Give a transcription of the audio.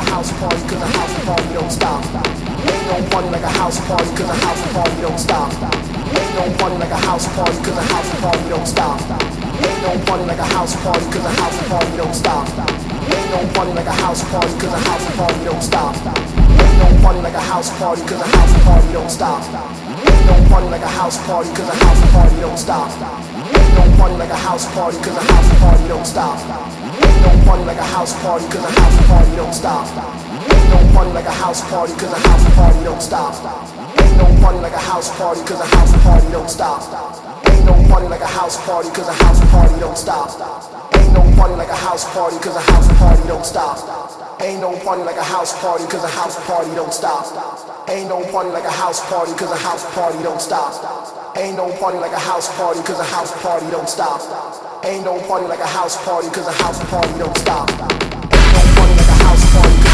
a house party, cause a house party don't stop. Ain't no party like a house party, cause a house party don't stop. Ain't no party like a house party, cause a house party don't stop. Ain't no party like a house party, cause a house party don't stop. Ain't no party like a house party, cause a house party don't stop. Ain't no party like a house party, cause a house party don't stop. Ain't no party like a house party, cause a house party don't stop. Ain't no party like a house party, cause a house party don't stop. Party like a house party, cause a house party don't stop. Ain't no party like a house party, cause a house party don't stop. Ain't no party like a house party, cause a house party don't stop. Ain't no party like a house party, cause a house party don't stop. Ain't no party like a house party, cause a house party don't stop. Ain't no party like a house party, cause a house party don't stop. Ain't no party like a house party, cause a house party don't stop. Ain't no party like a house party, cause a house party don't stop. Ain't no party like a house party, cause a house party don't stop. Ain't no party like a house party.